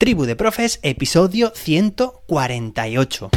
Tribu de Profes, episodio 148.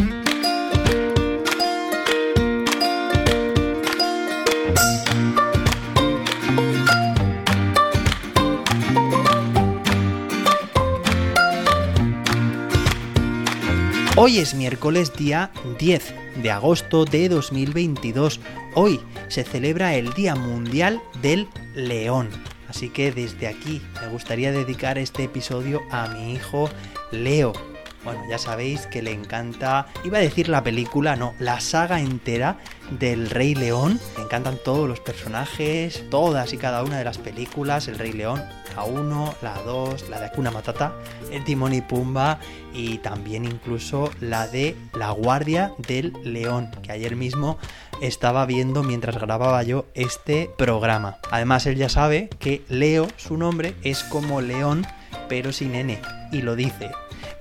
Hoy es miércoles día 10 de agosto de 2022. Hoy se celebra el Día Mundial del León. Así que desde aquí me gustaría dedicar este episodio a mi hijo Leo. Bueno, ya sabéis que le encanta, iba a decir la película, no, la saga entera del Rey León. Le encantan todos los personajes, todas y cada una de las películas, el Rey León, la 1, la 2, la de Akuna Matata, el Timón y Pumba y también incluso la de La Guardia del León, que ayer mismo estaba viendo mientras grababa yo este programa. Además, él ya sabe que Leo, su nombre, es como león, pero sin N, y lo dice.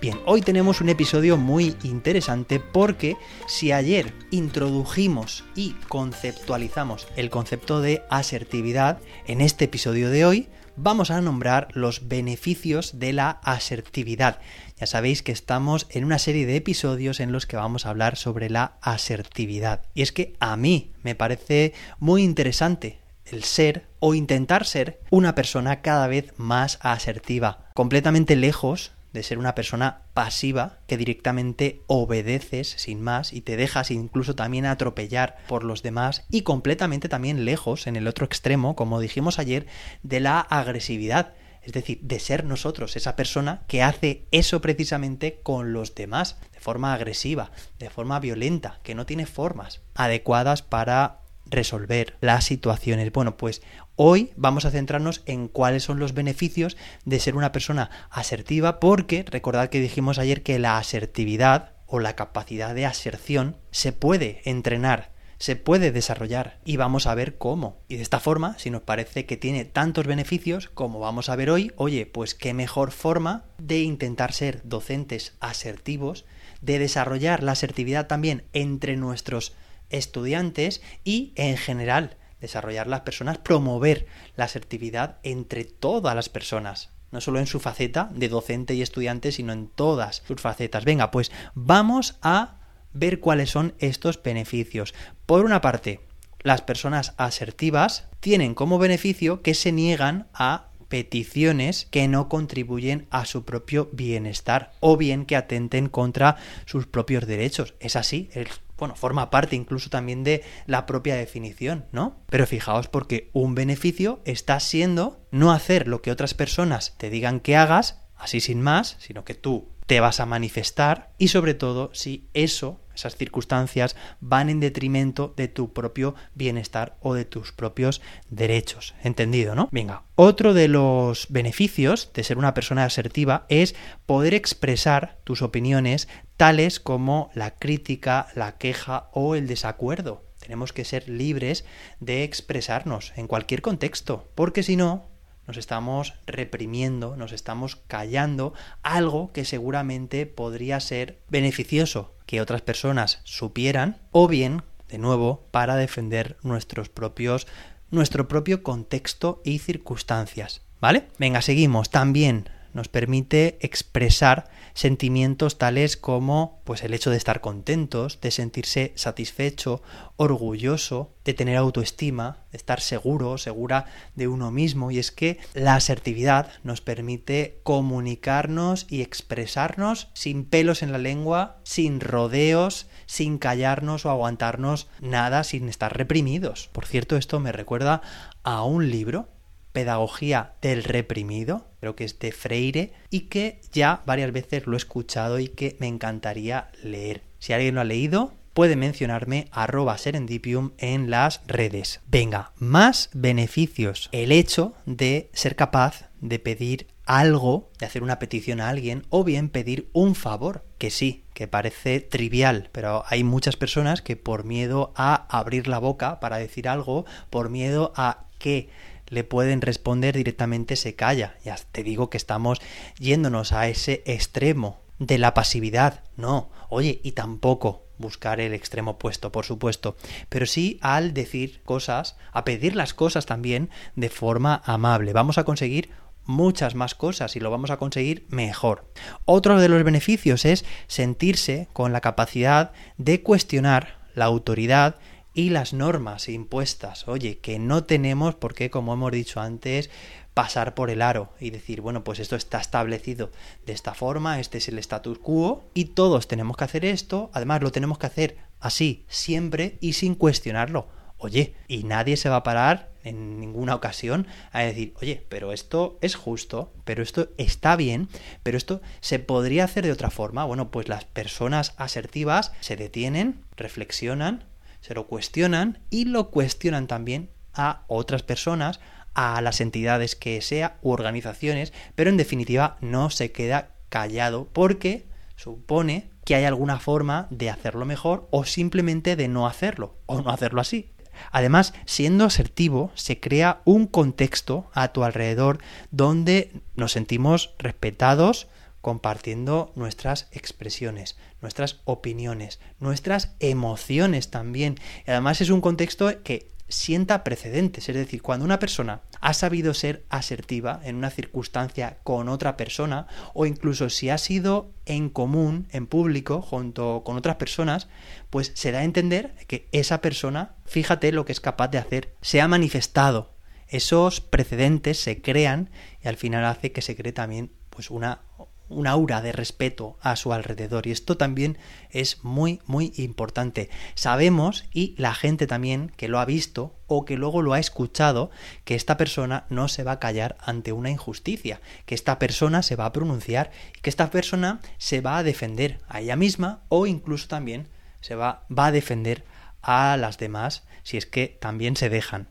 Bien, hoy tenemos un episodio muy interesante porque si ayer introdujimos y conceptualizamos el concepto de asertividad, en este episodio de hoy vamos a nombrar los beneficios de la asertividad. Ya sabéis que estamos en una serie de episodios en los que vamos a hablar sobre la asertividad. Y es que a mí me parece muy interesante el ser o intentar ser una persona cada vez más asertiva, completamente lejos de ser una persona pasiva que directamente obedeces sin más y te dejas incluso también atropellar por los demás y completamente también lejos en el otro extremo, como dijimos ayer, de la agresividad. Es decir, de ser nosotros esa persona que hace eso precisamente con los demás, de forma agresiva, de forma violenta, que no tiene formas adecuadas para resolver las situaciones. Bueno, pues hoy vamos a centrarnos en cuáles son los beneficios de ser una persona asertiva, porque recordad que dijimos ayer que la asertividad o la capacidad de aserción se puede entrenar se puede desarrollar y vamos a ver cómo. Y de esta forma, si nos parece que tiene tantos beneficios como vamos a ver hoy, oye, pues qué mejor forma de intentar ser docentes asertivos, de desarrollar la asertividad también entre nuestros estudiantes y en general desarrollar las personas, promover la asertividad entre todas las personas, no solo en su faceta de docente y estudiante, sino en todas sus facetas. Venga, pues vamos a ver cuáles son estos beneficios. Por una parte, las personas asertivas tienen como beneficio que se niegan a peticiones que no contribuyen a su propio bienestar o bien que atenten contra sus propios derechos. Es así, el bueno, forma parte incluso también de la propia definición, ¿no? Pero fijaos porque un beneficio está siendo no hacer lo que otras personas te digan que hagas, así sin más, sino que tú te vas a manifestar y sobre todo si eso esas circunstancias van en detrimento de tu propio bienestar o de tus propios derechos. ¿Entendido, no? Venga, otro de los beneficios de ser una persona asertiva es poder expresar tus opiniones tales como la crítica, la queja o el desacuerdo. Tenemos que ser libres de expresarnos en cualquier contexto, porque si no, nos estamos reprimiendo, nos estamos callando algo que seguramente podría ser beneficioso que otras personas supieran o bien, de nuevo, para defender nuestros propios nuestro propio contexto y circunstancias, ¿vale? Venga, seguimos. También nos permite expresar sentimientos tales como pues el hecho de estar contentos, de sentirse satisfecho, orgulloso, de tener autoestima, de estar seguro, segura de uno mismo y es que la asertividad nos permite comunicarnos y expresarnos sin pelos en la lengua, sin rodeos, sin callarnos o aguantarnos nada, sin estar reprimidos. Por cierto, esto me recuerda a un libro Pedagogía del Reprimido, creo que es de Freire, y que ya varias veces lo he escuchado y que me encantaría leer. Si alguien lo ha leído, puede mencionarme arroba serendipium en las redes. Venga, más beneficios. El hecho de ser capaz de pedir algo, de hacer una petición a alguien, o bien pedir un favor, que sí, que parece trivial, pero hay muchas personas que por miedo a abrir la boca para decir algo, por miedo a que le pueden responder directamente se calla. Ya te digo que estamos yéndonos a ese extremo de la pasividad. No, oye, y tampoco buscar el extremo opuesto, por supuesto, pero sí al decir cosas, a pedir las cosas también de forma amable. Vamos a conseguir muchas más cosas y lo vamos a conseguir mejor. Otro de los beneficios es sentirse con la capacidad de cuestionar la autoridad y las normas impuestas. Oye, que no tenemos por qué, como hemos dicho antes, pasar por el aro y decir, bueno, pues esto está establecido de esta forma, este es el status quo y todos tenemos que hacer esto, además lo tenemos que hacer así, siempre y sin cuestionarlo. Oye, y nadie se va a parar en ninguna ocasión a decir, oye, pero esto es justo, pero esto está bien, pero esto se podría hacer de otra forma. Bueno, pues las personas asertivas se detienen, reflexionan, se lo cuestionan y lo cuestionan también a otras personas, a las entidades que sea u organizaciones, pero en definitiva no se queda callado porque supone que hay alguna forma de hacerlo mejor o simplemente de no hacerlo o no hacerlo así. Además, siendo asertivo, se crea un contexto a tu alrededor donde nos sentimos respetados, compartiendo nuestras expresiones, nuestras opiniones, nuestras emociones también. Y además es un contexto que sienta precedentes, es decir, cuando una persona ha sabido ser asertiva en una circunstancia con otra persona o incluso si ha sido en común, en público, junto con otras personas, pues se da a entender que esa persona, fíjate lo que es capaz de hacer, se ha manifestado. Esos precedentes se crean y al final hace que se cree también pues una un aura de respeto a su alrededor y esto también es muy muy importante. Sabemos y la gente también que lo ha visto o que luego lo ha escuchado que esta persona no se va a callar ante una injusticia, que esta persona se va a pronunciar que esta persona se va a defender a ella misma o incluso también se va, va a defender a las demás si es que también se dejan.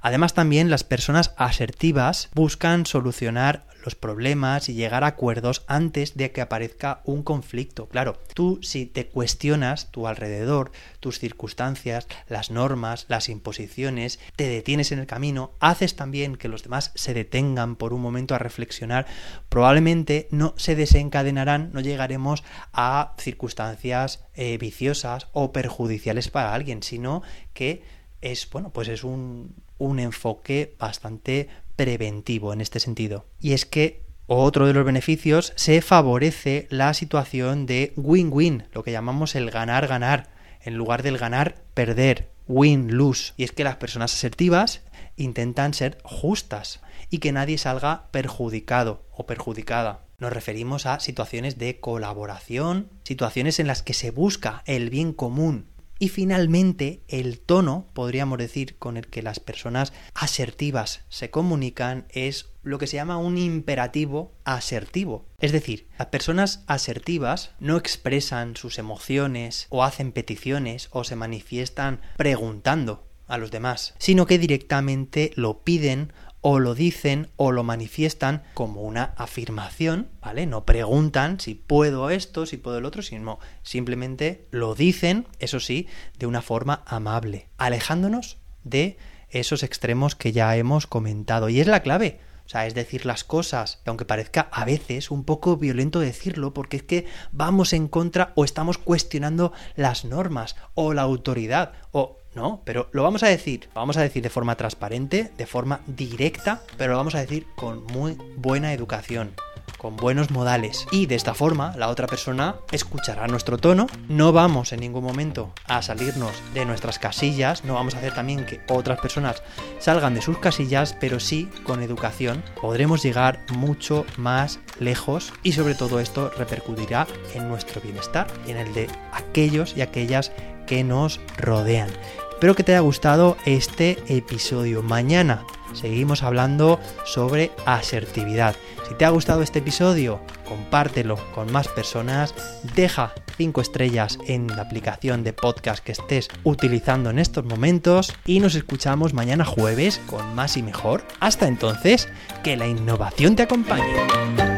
Además también las personas asertivas buscan solucionar los problemas y llegar a acuerdos antes de que aparezca un conflicto. Claro, tú si te cuestionas tu alrededor, tus circunstancias, las normas, las imposiciones, te detienes en el camino, haces también que los demás se detengan por un momento a reflexionar, probablemente no se desencadenarán, no llegaremos a circunstancias eh, viciosas o perjudiciales para alguien, sino que es, bueno, pues es un, un enfoque bastante preventivo en este sentido. Y es que otro de los beneficios se favorece la situación de win-win, lo que llamamos el ganar-ganar, en lugar del ganar-perder, win-lose. Y es que las personas asertivas intentan ser justas y que nadie salga perjudicado o perjudicada. Nos referimos a situaciones de colaboración, situaciones en las que se busca el bien común y finalmente, el tono, podríamos decir, con el que las personas asertivas se comunican es lo que se llama un imperativo asertivo. Es decir, las personas asertivas no expresan sus emociones o hacen peticiones o se manifiestan preguntando a los demás, sino que directamente lo piden o lo dicen o lo manifiestan como una afirmación, ¿vale? No preguntan si puedo esto, si puedo el otro, sino simplemente lo dicen, eso sí, de una forma amable, alejándonos de esos extremos que ya hemos comentado. Y es la clave. O sea, es decir las cosas, aunque parezca a veces un poco violento decirlo, porque es que vamos en contra o estamos cuestionando las normas o la autoridad o no, pero lo vamos a decir, vamos a decir de forma transparente, de forma directa, pero lo vamos a decir con muy buena educación con buenos modales. Y de esta forma la otra persona escuchará nuestro tono, no vamos en ningún momento a salirnos de nuestras casillas, no vamos a hacer también que otras personas salgan de sus casillas, pero sí con educación podremos llegar mucho más lejos y sobre todo esto repercutirá en nuestro bienestar y en el de aquellos y aquellas que nos rodean. Espero que te haya gustado este episodio. Mañana seguimos hablando sobre asertividad. Si te ha gustado este episodio, compártelo con más personas, deja 5 estrellas en la aplicación de podcast que estés utilizando en estos momentos y nos escuchamos mañana jueves con más y mejor. Hasta entonces, que la innovación te acompañe.